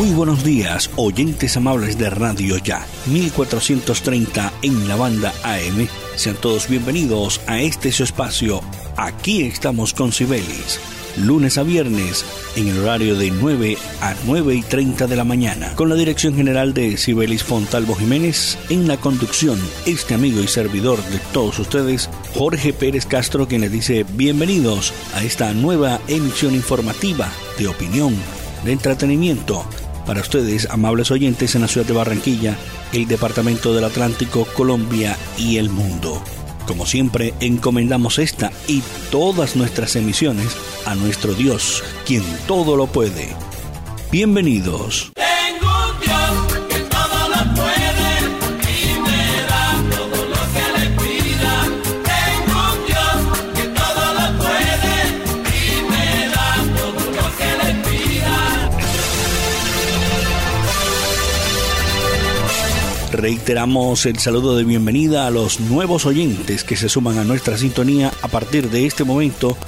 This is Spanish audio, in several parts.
Muy buenos días, oyentes amables de Radio Ya, 1430 en la banda AM sean todos bienvenidos a este su espacio. Aquí estamos con Cibelis, lunes a viernes, en el horario de 9 a 9 y 30 de la mañana, con la dirección general de Cibelis Fontalvo Jiménez, en la conducción, este amigo y servidor de todos ustedes, Jorge Pérez Castro, quien les dice bienvenidos a esta nueva emisión informativa de opinión, de entretenimiento para ustedes, amables oyentes en la ciudad de Barranquilla, el Departamento del Atlántico, Colombia y el mundo. Como siempre, encomendamos esta y todas nuestras emisiones a nuestro Dios, quien todo lo puede. Bienvenidos. Reiteramos el saludo de bienvenida a los nuevos oyentes que se suman a nuestra sintonía a partir de este momento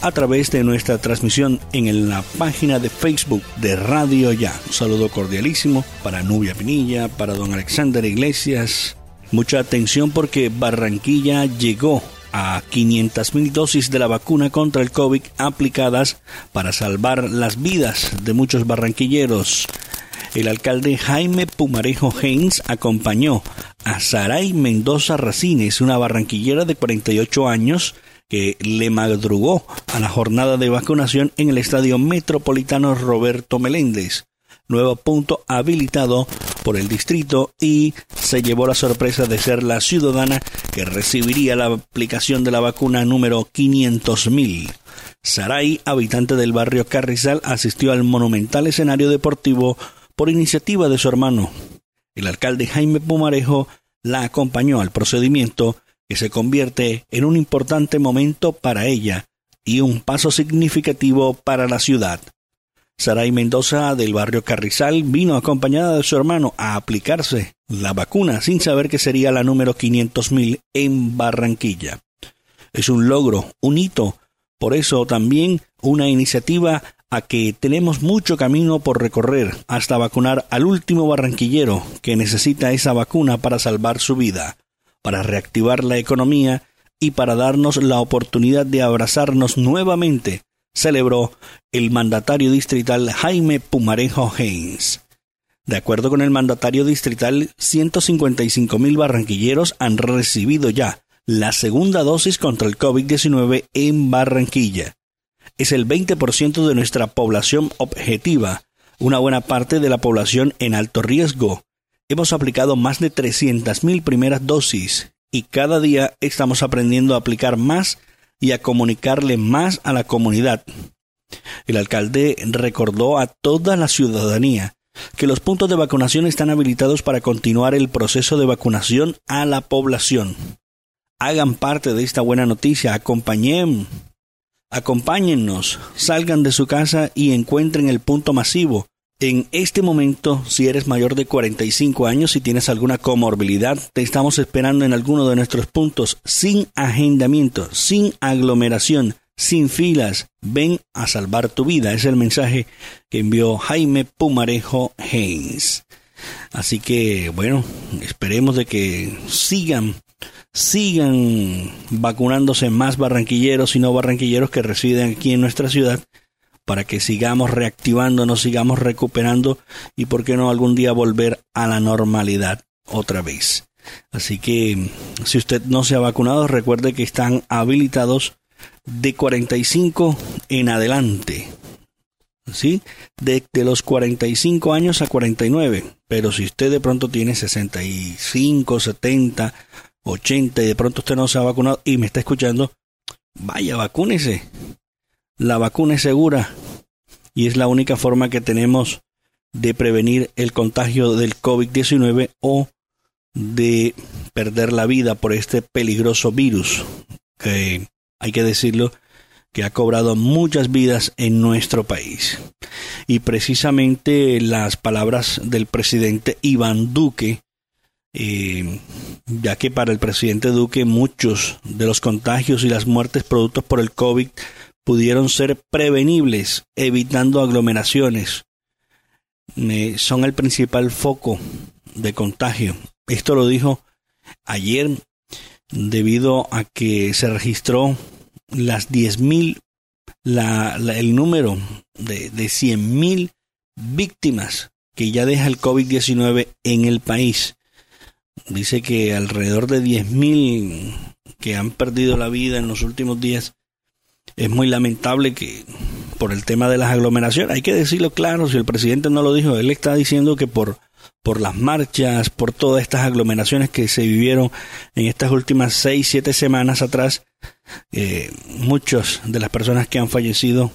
a través de nuestra transmisión en la página de Facebook de Radio Ya. Un saludo cordialísimo para Nubia Pinilla, para don Alexander Iglesias. Mucha atención porque Barranquilla llegó a 500.000 dosis de la vacuna contra el COVID aplicadas para salvar las vidas de muchos barranquilleros. El alcalde Jaime Pumarejo Haynes acompañó a Saray Mendoza Racines, una barranquillera de 48 años, que le madrugó a la jornada de vacunación en el Estadio Metropolitano Roberto Meléndez, nuevo punto habilitado por el distrito y se llevó la sorpresa de ser la ciudadana que recibiría la aplicación de la vacuna número 500.000. Saray, habitante del barrio Carrizal, asistió al monumental escenario deportivo por iniciativa de su hermano. El alcalde Jaime Pumarejo la acompañó al procedimiento que se convierte en un importante momento para ella y un paso significativo para la ciudad. Saray Mendoza del barrio Carrizal vino acompañada de su hermano a aplicarse la vacuna sin saber que sería la número 500.000 en Barranquilla. Es un logro, un hito, por eso también una iniciativa a que tenemos mucho camino por recorrer hasta vacunar al último barranquillero que necesita esa vacuna para salvar su vida, para reactivar la economía y para darnos la oportunidad de abrazarnos nuevamente, celebró el mandatario distrital Jaime Pumarejo Haynes. De acuerdo con el mandatario distrital, 155 mil barranquilleros han recibido ya la segunda dosis contra el COVID-19 en Barranquilla es el 20% de nuestra población objetiva, una buena parte de la población en alto riesgo. Hemos aplicado más de 300.000 primeras dosis y cada día estamos aprendiendo a aplicar más y a comunicarle más a la comunidad. El alcalde recordó a toda la ciudadanía que los puntos de vacunación están habilitados para continuar el proceso de vacunación a la población. Hagan parte de esta buena noticia, acompañen Acompáñennos, salgan de su casa y encuentren el punto masivo. En este momento, si eres mayor de 45 años y tienes alguna comorbilidad, te estamos esperando en alguno de nuestros puntos sin agendamiento, sin aglomeración, sin filas. Ven a salvar tu vida. Es el mensaje que envió Jaime Pumarejo Haynes. Así que, bueno, esperemos de que sigan sigan vacunándose más barranquilleros y no barranquilleros que residen aquí en nuestra ciudad para que sigamos reactivándonos, sigamos recuperando y por qué no algún día volver a la normalidad otra vez. Así que si usted no se ha vacunado, recuerde que están habilitados de 45 en adelante. ¿Sí? De, de los 45 años a 49. Pero si usted de pronto tiene 65, 70 80 y de pronto usted no se ha vacunado y me está escuchando, vaya, vacúnese. La vacuna es segura y es la única forma que tenemos de prevenir el contagio del COVID-19 o de perder la vida por este peligroso virus. que hay que decirlo, que ha cobrado muchas vidas en nuestro país. Y precisamente las palabras del presidente Iván Duque, eh, ya que para el presidente Duque muchos de los contagios y las muertes productos por el COVID pudieron ser prevenibles, evitando aglomeraciones. son el principal foco de contagio. Esto lo dijo ayer debido a que se registró las 10.000, la, el número de, de 100.000 víctimas que ya deja el COVID-19 en el país. Dice que alrededor de 10.000 que han perdido la vida en los últimos días. Es muy lamentable que por el tema de las aglomeraciones, hay que decirlo claro, si el presidente no lo dijo, él está diciendo que por por las marchas, por todas estas aglomeraciones que se vivieron en estas últimas seis, siete semanas atrás, eh, muchas de las personas que han fallecido,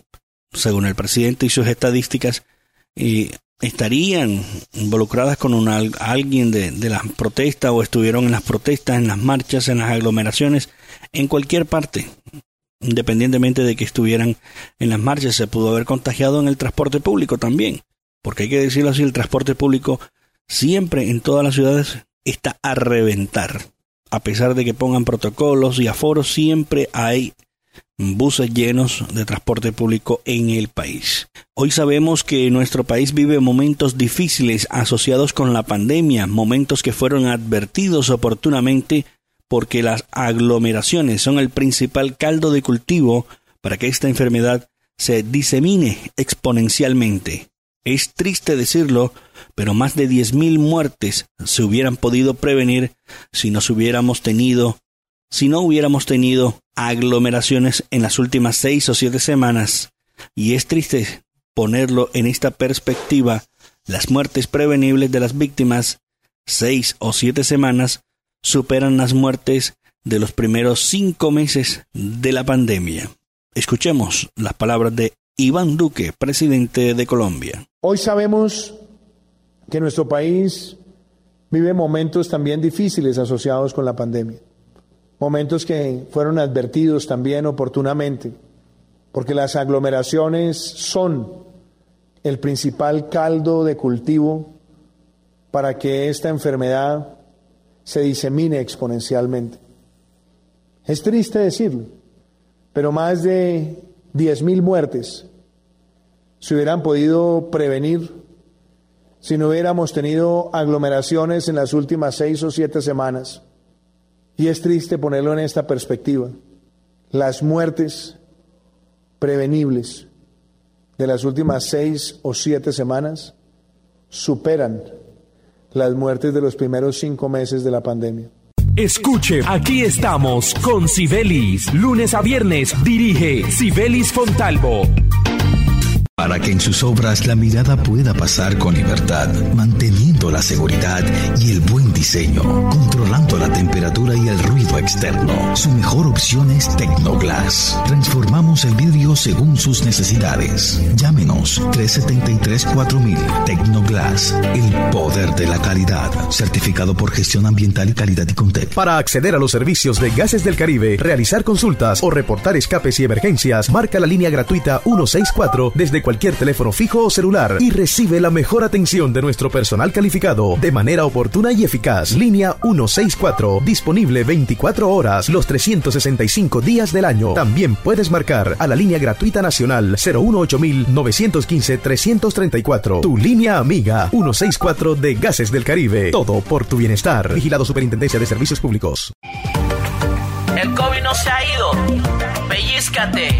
según el presidente y sus estadísticas, eh, estarían involucradas con una, alguien de, de las protestas o estuvieron en las protestas, en las marchas, en las aglomeraciones, en cualquier parte. Independientemente de que estuvieran en las marchas, se pudo haber contagiado en el transporte público también. Porque hay que decirlo así, el transporte público siempre en todas las ciudades está a reventar. A pesar de que pongan protocolos y aforos, siempre hay buses llenos de transporte público en el país. Hoy sabemos que nuestro país vive momentos difíciles asociados con la pandemia, momentos que fueron advertidos oportunamente porque las aglomeraciones son el principal caldo de cultivo para que esta enfermedad se disemine exponencialmente. Es triste decirlo, pero más de 10.000 muertes se hubieran podido prevenir si nos hubiéramos tenido, si no hubiéramos tenido aglomeraciones en las últimas seis o siete semanas. Y es triste ponerlo en esta perspectiva. Las muertes prevenibles de las víctimas, seis o siete semanas, superan las muertes de los primeros cinco meses de la pandemia. Escuchemos las palabras de Iván Duque, presidente de Colombia. Hoy sabemos que nuestro país vive momentos también difíciles asociados con la pandemia, momentos que fueron advertidos también oportunamente, porque las aglomeraciones son el principal caldo de cultivo para que esta enfermedad se disemine exponencialmente. Es triste decirlo, pero más de 10.000 muertes se hubieran podido prevenir si no hubiéramos tenido aglomeraciones en las últimas seis o siete semanas. Y es triste ponerlo en esta perspectiva. Las muertes prevenibles de las últimas seis o siete semanas superan las muertes de los primeros cinco meses de la pandemia. Escuche, aquí estamos con Sibelis. Lunes a viernes dirige Sibelis Fontalvo para que en sus obras la mirada pueda pasar con libertad, manteniendo la seguridad y el buen diseño, controlando la temperatura y el ruido externo. Su mejor opción es Tecnoglass. Transformamos el vidrio según sus necesidades. Llámenos 373-4000 Tecnoglass, el poder de la calidad, certificado por gestión ambiental y calidad y Contec. Para acceder a los servicios de Gases del Caribe, realizar consultas o reportar escapes y emergencias, marca la línea gratuita 164 desde cualquier cualquier teléfono fijo o celular y recibe la mejor atención de nuestro personal calificado de manera oportuna y eficaz. Línea 164, disponible 24 horas los 365 días del año. También puedes marcar a la línea gratuita nacional 915 334 Tu línea amiga 164 de Gases del Caribe. Todo por tu bienestar. Vigilado Superintendencia de Servicios Públicos. El COVID no se ha ido. Pellízcate.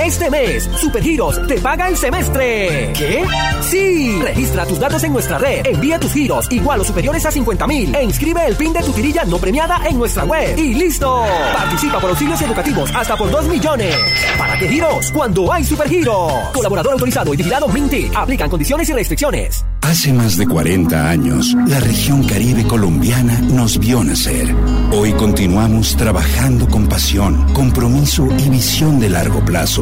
Este mes, Supergiros te paga el semestre. ¿Qué? Sí. Registra tus datos en nuestra red, envía tus giros igual o superiores a 50 mil e inscribe el PIN de tu tirilla no premiada en nuestra web. Y listo. Participa por auxilios educativos hasta por 2 millones. ¿Para qué giros? Cuando hay Supergiros. Colaborador autorizado y vigilado Minty. Aplican condiciones y restricciones. Hace más de 40 años, la región caribe colombiana nos vio nacer. Hoy continuamos trabajando con pasión, compromiso y visión de largo plazo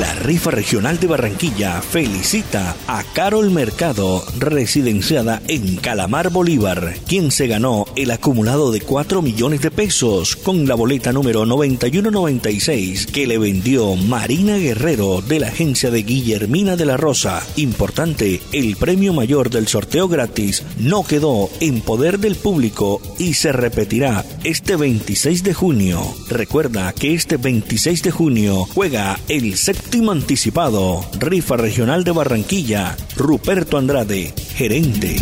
La rifa regional de Barranquilla felicita a Carol Mercado, residenciada en Calamar Bolívar, quien se ganó el acumulado de 4 millones de pesos con la boleta número 9196 que le vendió Marina Guerrero de la agencia de Guillermina de la Rosa. Importante, el premio mayor del sorteo gratis no quedó en poder del público y se repetirá este 26 de junio. Recuerda que este 26 de junio juega el séptimo Séptimo anticipado, Rifa Regional de Barranquilla, Ruperto Andrade, gerente.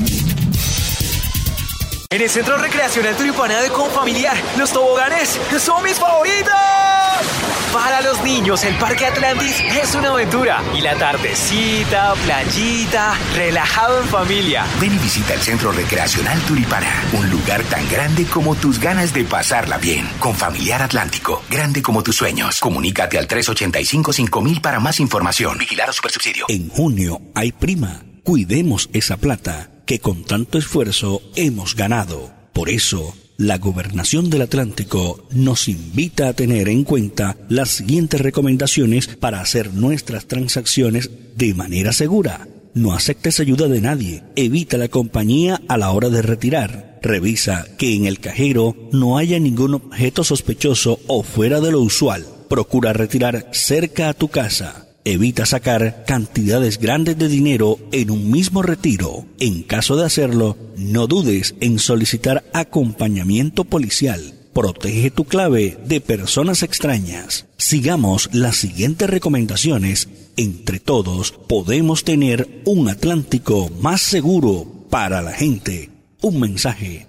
En el Centro Recreacional Turipana de Confamiliar, los toboganes son mis favoritos. Para los niños, el Parque Atlantis es una aventura. Y la tardecita, playita, relajado en familia. Ven y visita el Centro Recreacional Turipana, un lugar tan grande como tus ganas de pasarla bien. Con Familiar Atlántico, grande como tus sueños. Comunícate al 385-5000 para más información. Vigilar a Supersubsidio. En junio hay prima. Cuidemos esa plata que con tanto esfuerzo hemos ganado. Por eso, la Gobernación del Atlántico nos invita a tener en cuenta las siguientes recomendaciones para hacer nuestras transacciones de manera segura. No aceptes ayuda de nadie. Evita la compañía a la hora de retirar. Revisa que en el cajero no haya ningún objeto sospechoso o fuera de lo usual. Procura retirar cerca a tu casa. Evita sacar cantidades grandes de dinero en un mismo retiro. En caso de hacerlo, no dudes en solicitar acompañamiento policial. Protege tu clave de personas extrañas. Sigamos las siguientes recomendaciones. Entre todos podemos tener un Atlántico más seguro para la gente. Un mensaje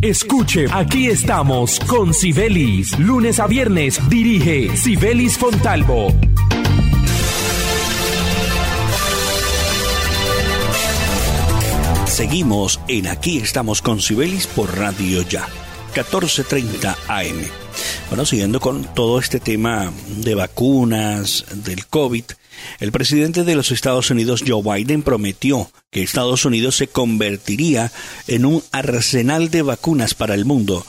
Escuche, aquí estamos con Sibelis. Lunes a viernes dirige Sibelis Fontalvo. Seguimos en Aquí estamos con Sibelis por Radio Ya, 14:30 AM. Bueno, siguiendo con todo este tema de vacunas, del COVID, el presidente de los Estados Unidos, Joe Biden, prometió que Estados Unidos se convertiría en un arsenal de vacunas para el mundo.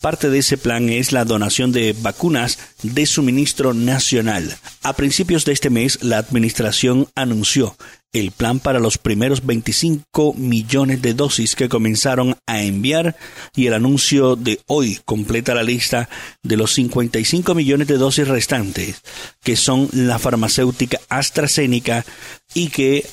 Parte de ese plan es la donación de vacunas de suministro nacional. A principios de este mes, la administración anunció el plan para los primeros 25 millones de dosis que comenzaron a enviar y el anuncio de hoy completa la lista de los 55 millones de dosis restantes, que son la farmacéutica AstraZeneca y que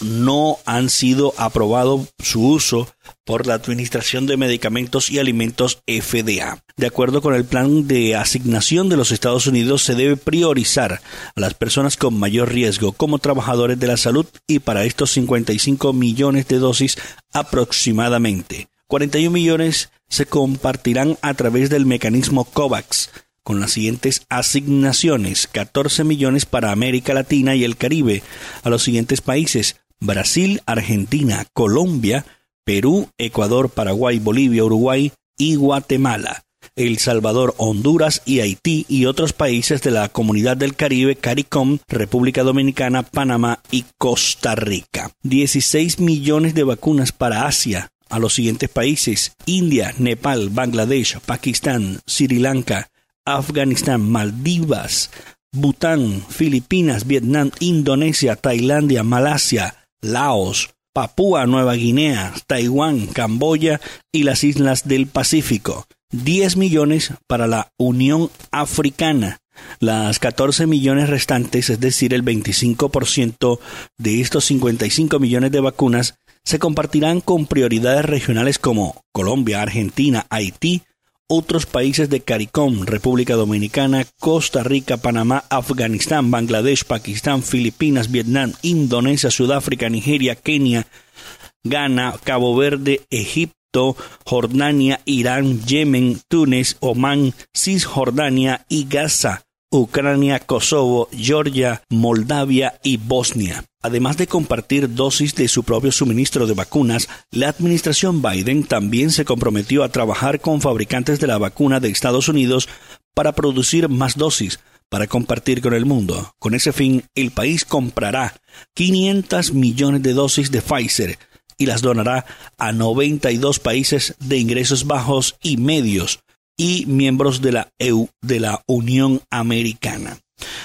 no han sido aprobado su uso por la Administración de Medicamentos y Alimentos FDA. De acuerdo con el plan de asignación de los Estados Unidos, se debe priorizar a las personas con mayor riesgo como trabajadores de la salud y para estos 55 millones de dosis aproximadamente. 41 millones se compartirán a través del mecanismo COVAX con las siguientes asignaciones 14 millones para América Latina y el Caribe a los siguientes países Brasil, Argentina, Colombia, Perú, Ecuador, Paraguay, Bolivia, Uruguay y Guatemala. El Salvador, Honduras y Haití y otros países de la Comunidad del Caribe, CARICOM, República Dominicana, Panamá y Costa Rica. 16 millones de vacunas para Asia a los siguientes países: India, Nepal, Bangladesh, Pakistán, Sri Lanka, Afganistán, Maldivas, Bután, Filipinas, Vietnam, Indonesia, Tailandia, Malasia, Laos, Papúa Nueva Guinea, Taiwán, Camboya y las islas del Pacífico. 10 millones para la Unión Africana. Las 14 millones restantes, es decir, el 25% de estos 55 millones de vacunas, se compartirán con prioridades regionales como Colombia, Argentina, Haití, otros países de CARICOM, República Dominicana, Costa Rica, Panamá, Afganistán, Bangladesh, Pakistán, Filipinas, Vietnam, Indonesia, Sudáfrica, Nigeria, Kenia, Ghana, Cabo Verde, Egipto, Jordania, Irán, Yemen, Túnez, Omán, Cisjordania y Gaza. Ucrania, Kosovo, Georgia, Moldavia y Bosnia. Además de compartir dosis de su propio suministro de vacunas, la administración Biden también se comprometió a trabajar con fabricantes de la vacuna de Estados Unidos para producir más dosis para compartir con el mundo. Con ese fin, el país comprará 500 millones de dosis de Pfizer y las donará a 92 países de ingresos bajos y medios y miembros de la EU, de la Unión Americana.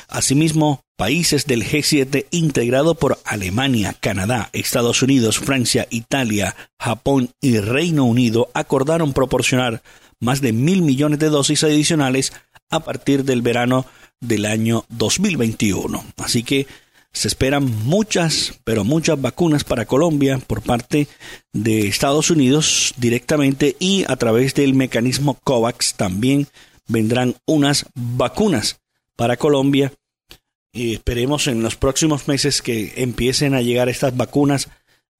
Asimismo, países del G7 integrado por Alemania, Canadá, Estados Unidos, Francia, Italia, Japón y Reino Unido acordaron proporcionar más de mil millones de dosis adicionales a partir del verano del año 2021. Así que se esperan muchas, pero muchas vacunas para Colombia por parte de Estados Unidos directamente y a través del mecanismo COVAX también vendrán unas vacunas para Colombia. Y esperemos en los próximos meses que empiecen a llegar estas vacunas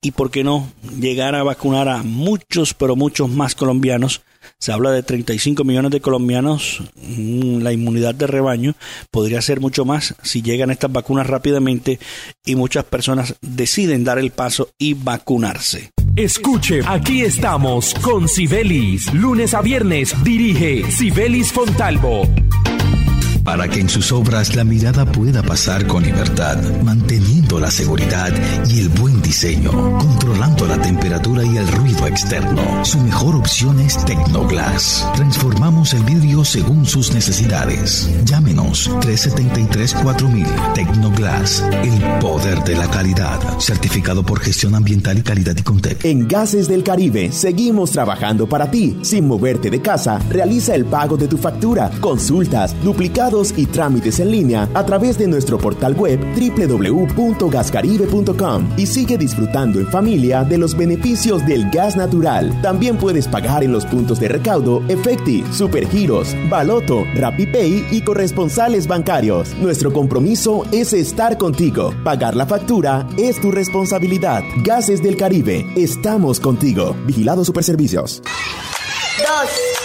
y, por qué no, llegar a vacunar a muchos, pero muchos más colombianos se habla de 35 millones de colombianos, mm, la inmunidad de rebaño podría ser mucho más si llegan estas vacunas rápidamente y muchas personas deciden dar el paso y vacunarse. Escuche, aquí estamos con Sibelis. Lunes a viernes dirige Sibelis Fontalvo para que en sus obras la mirada pueda pasar con libertad, manteniendo la seguridad y el buen diseño, controlando la temperatura y el ruido externo. Su mejor opción es Tecnoglass. Transformamos el vidrio según sus necesidades. Llámenos 373-4000 Tecnoglass, el poder de la calidad. Certificado por gestión ambiental y calidad y Contec. En Gases del Caribe seguimos trabajando para ti. Sin moverte de casa, realiza el pago de tu factura, consultas, duplicados y trámites en línea a través de nuestro portal web www.gascaribe.com y sigue disfrutando en familia de los beneficios del gas natural. También puedes pagar en los puntos de recaudo Efecti, Supergiros, Baloto, RappiPay y corresponsales bancarios. Nuestro compromiso es estar contigo. Pagar la factura es tu responsabilidad. Gases del Caribe, estamos contigo. Vigilado Superservicios. Dos.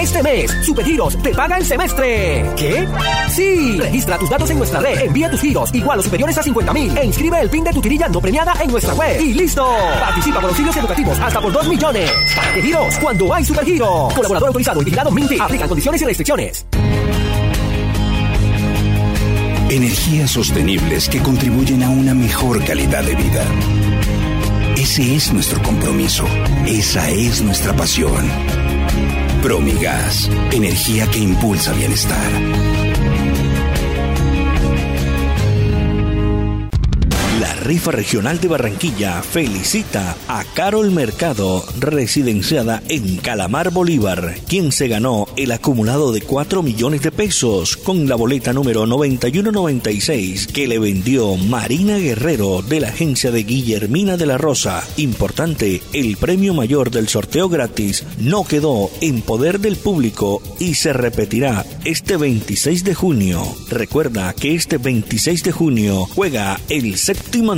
Este mes, Supergiros te paga el semestre. ¿Qué? Sí. Registra tus datos en nuestra red, envía tus giros igual o superiores a 50 mil e inscribe el PIN de tu tirilla no premiada en nuestra web. Y listo. Participa por auxilios educativos hasta por 2 millones. ¿Para? Cuando hay Supergiros. Colaborador autorizado y vigilado Minty. Aplican condiciones y restricciones. Energías sostenibles que contribuyen a una mejor calidad de vida. Ese es nuestro compromiso. Esa es nuestra pasión. Promigas, energía que impulsa bienestar. Rifa regional de Barranquilla felicita a Carol Mercado, residenciada en Calamar Bolívar, quien se ganó el acumulado de 4 millones de pesos con la boleta número 9196 que le vendió Marina Guerrero de la agencia de Guillermina de la Rosa. Importante, el premio mayor del sorteo gratis no quedó en poder del público y se repetirá este 26 de junio. Recuerda que este 26 de junio juega el séptimo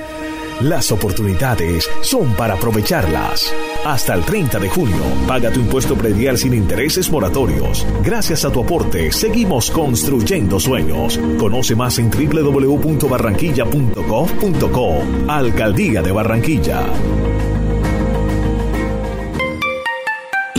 Las oportunidades son para aprovecharlas. Hasta el 30 de junio, paga tu impuesto predial sin intereses moratorios. Gracias a tu aporte, seguimos construyendo sueños. Conoce más en www.barranquilla.gov.co. Alcaldía de Barranquilla.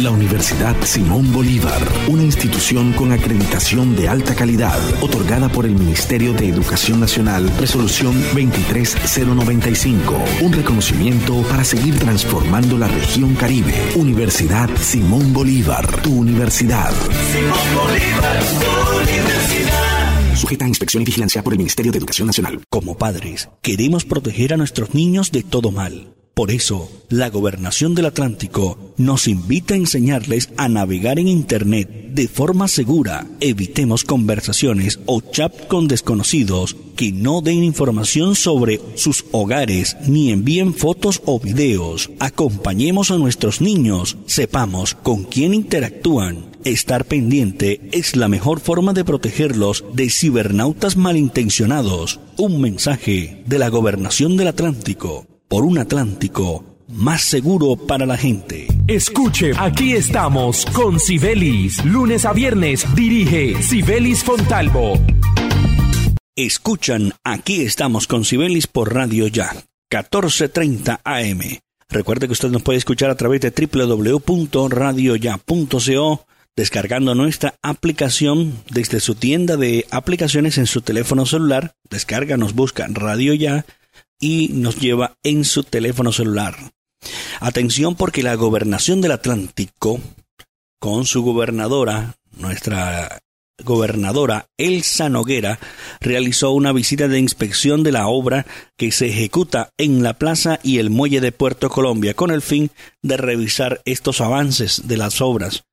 La Universidad Simón Bolívar, una institución con acreditación de alta calidad, otorgada por el Ministerio de Educación Nacional, resolución 23095, un reconocimiento para seguir transformando la región Caribe. Universidad Simón Bolívar, tu universidad. Simón Bolívar, tu universidad. Sujeta a inspección y vigilancia por el Ministerio de Educación Nacional. Como padres, queremos proteger a nuestros niños de todo mal. Por eso, la Gobernación del Atlántico nos invita a enseñarles a navegar en Internet de forma segura. Evitemos conversaciones o chat con desconocidos que no den información sobre sus hogares ni envíen fotos o videos. Acompañemos a nuestros niños, sepamos con quién interactúan. Estar pendiente es la mejor forma de protegerlos de cibernautas malintencionados. Un mensaje de la Gobernación del Atlántico por un Atlántico más seguro para la gente. Escuche, aquí estamos con Sibelis. Lunes a viernes dirige Sibelis Fontalvo. Escuchan, aquí estamos con Sibelis por Radio Ya, 1430 AM. Recuerde que usted nos puede escuchar a través de www.radioya.co descargando nuestra aplicación desde su tienda de aplicaciones en su teléfono celular. Descarga, nos busca Radio Ya y nos lleva en su teléfono celular. Atención porque la gobernación del Atlántico, con su gobernadora, nuestra gobernadora Elsa Noguera, realizó una visita de inspección de la obra que se ejecuta en la plaza y el muelle de Puerto Colombia con el fin de revisar estos avances de las obras.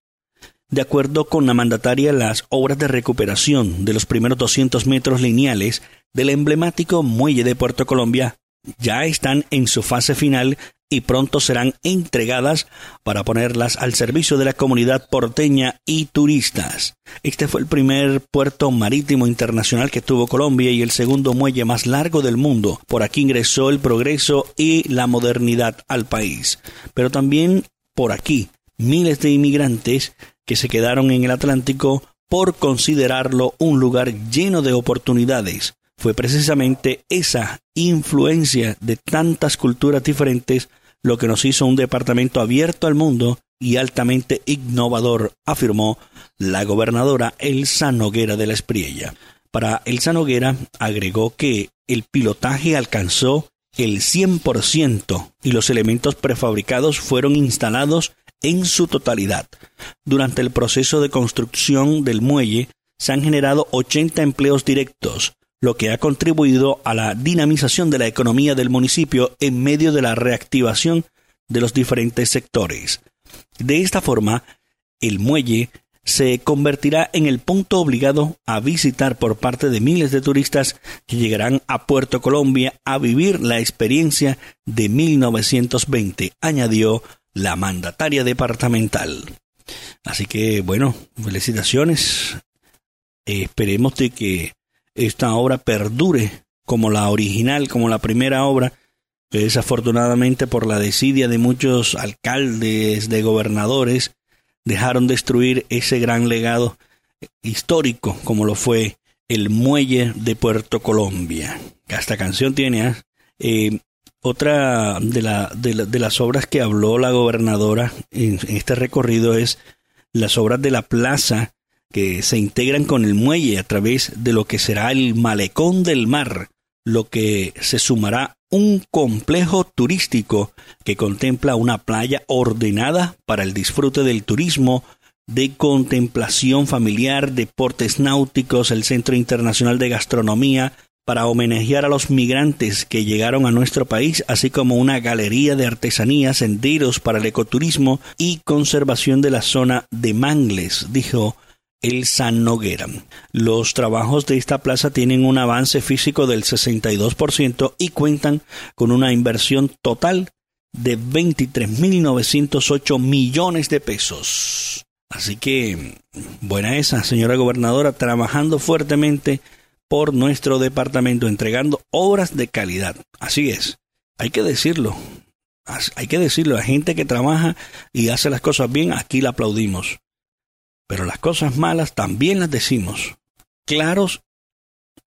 De acuerdo con la mandataria, las obras de recuperación de los primeros 200 metros lineales del emblemático muelle de Puerto Colombia ya están en su fase final y pronto serán entregadas para ponerlas al servicio de la comunidad porteña y turistas. Este fue el primer puerto marítimo internacional que tuvo Colombia y el segundo muelle más largo del mundo. Por aquí ingresó el progreso y la modernidad al país. Pero también por aquí miles de inmigrantes que se quedaron en el Atlántico por considerarlo un lugar lleno de oportunidades fue precisamente esa influencia de tantas culturas diferentes lo que nos hizo un departamento abierto al mundo y altamente innovador, afirmó la gobernadora Elsa Noguera de la Espriella. Para Elsa Noguera agregó que el pilotaje alcanzó el 100% y los elementos prefabricados fueron instalados en su totalidad. Durante el proceso de construcción del muelle se han generado 80 empleos directos, lo que ha contribuido a la dinamización de la economía del municipio en medio de la reactivación de los diferentes sectores. De esta forma, el muelle se convertirá en el punto obligado a visitar por parte de miles de turistas que llegarán a Puerto Colombia a vivir la experiencia de 1920, añadió la mandataria departamental. Así que, bueno, felicitaciones. esperemos de que esta obra perdure como la original, como la primera obra, desafortunadamente por la desidia de muchos alcaldes, de gobernadores, dejaron destruir ese gran legado histórico como lo fue el muelle de Puerto Colombia. Esta canción tiene ¿ah? eh, otra de, la, de, las obras que habló la gobernadora en, este recorrido es las obras de la plaza que se integran con el muelle a través de lo que será el malecón del mar, lo que se sumará un complejo turístico que contempla una playa ordenada para el disfrute del turismo, de contemplación familiar, deportes náuticos, el Centro Internacional de Gastronomía, para homenajear a los migrantes que llegaron a nuestro país, así como una galería de artesanías, senderos para el ecoturismo y conservación de la zona de Mangles, dijo el San Noguera. Los trabajos de esta plaza tienen un avance físico del 62% y cuentan con una inversión total de 23.908 millones de pesos. Así que, buena esa, señora gobernadora, trabajando fuertemente por nuestro departamento, entregando obras de calidad. Así es, hay que decirlo. Hay que decirlo, la gente que trabaja y hace las cosas bien, aquí la aplaudimos pero las cosas malas también las decimos, claros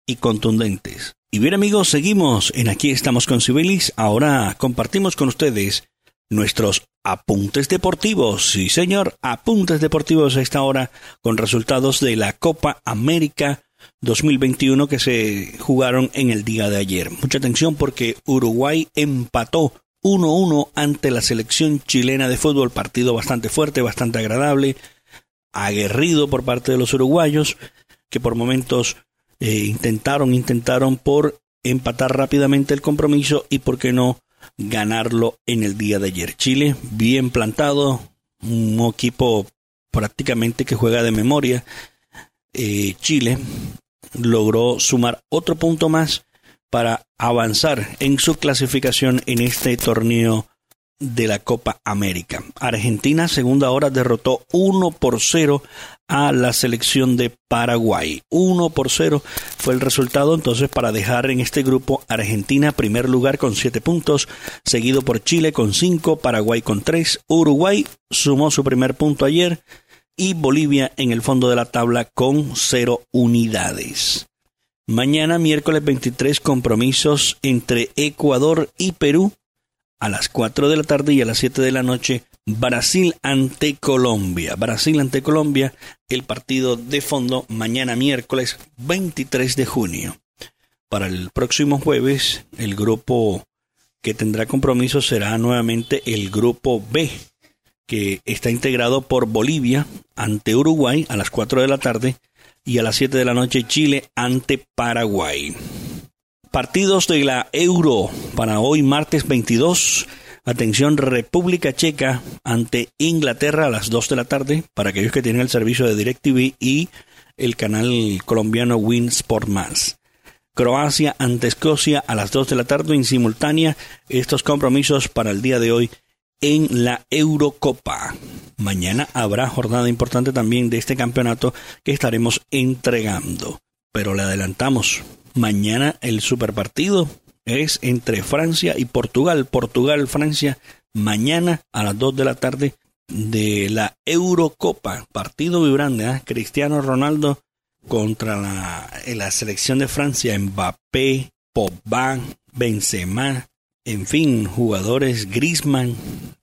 y contundentes. Y bien amigos, seguimos en Aquí estamos con Cibelis. Ahora compartimos con ustedes nuestros apuntes deportivos. Sí, señor, apuntes deportivos a esta hora con resultados de la Copa América 2021 que se jugaron en el día de ayer. Mucha atención porque Uruguay empató 1-1 ante la selección chilena de fútbol. Partido bastante fuerte, bastante agradable aguerrido por parte de los uruguayos, que por momentos eh, intentaron, intentaron por empatar rápidamente el compromiso y por qué no ganarlo en el día de ayer. Chile bien plantado, un equipo prácticamente que juega de memoria. Eh, Chile logró sumar otro punto más para avanzar en su clasificación en este torneo de la Copa América. Argentina, segunda hora, derrotó 1 por 0 a la selección de Paraguay. 1 por 0 fue el resultado entonces para dejar en este grupo Argentina primer lugar con 7 puntos, seguido por Chile con 5, Paraguay con 3, Uruguay sumó su primer punto ayer y Bolivia en el fondo de la tabla con 0 unidades. Mañana miércoles 23 compromisos entre Ecuador y Perú a las 4 de la tarde y a las 7 de la noche Brasil ante Colombia. Brasil ante Colombia, el partido de fondo mañana miércoles 23 de junio. Para el próximo jueves, el grupo que tendrá compromiso será nuevamente el grupo B, que está integrado por Bolivia ante Uruguay a las 4 de la tarde y a las 7 de la noche Chile ante Paraguay. Partidos de la Euro para hoy martes 22. Atención, República Checa ante Inglaterra a las 2 de la tarde para aquellos que tienen el servicio de DirecTV y el canal colombiano Win Sport Más. Croacia ante Escocia a las 2 de la tarde en simultánea. Estos compromisos para el día de hoy en la Eurocopa. Mañana habrá jornada importante también de este campeonato que estaremos entregando. Pero le adelantamos, Mañana el superpartido es entre Francia y Portugal. Portugal-Francia mañana a las 2 de la tarde de la Eurocopa. Partido vibrante. ¿eh? Cristiano Ronaldo contra la, la selección de Francia. Mbappé, Pogba, Benzema. En fin, jugadores Griezmann.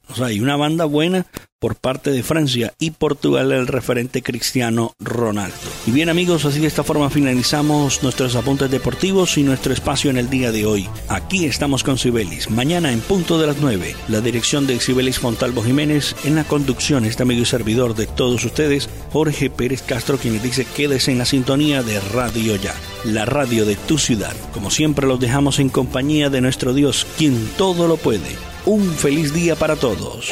O sea, hay una banda buena por parte de Francia y Portugal el referente Cristiano Ronaldo. Y bien amigos, así de esta forma finalizamos nuestros apuntes deportivos y nuestro espacio en el día de hoy. Aquí estamos con Sibelis. Mañana en punto de las 9, la dirección de Sibelis Fontalvo Jiménez, en la conducción este amigo y servidor de todos ustedes, Jorge Pérez Castro, quien les dice quédese en la sintonía de Radio Ya, la radio de tu ciudad. Como siempre los dejamos en compañía de nuestro Dios, quien todo lo puede. Un feliz día para todos.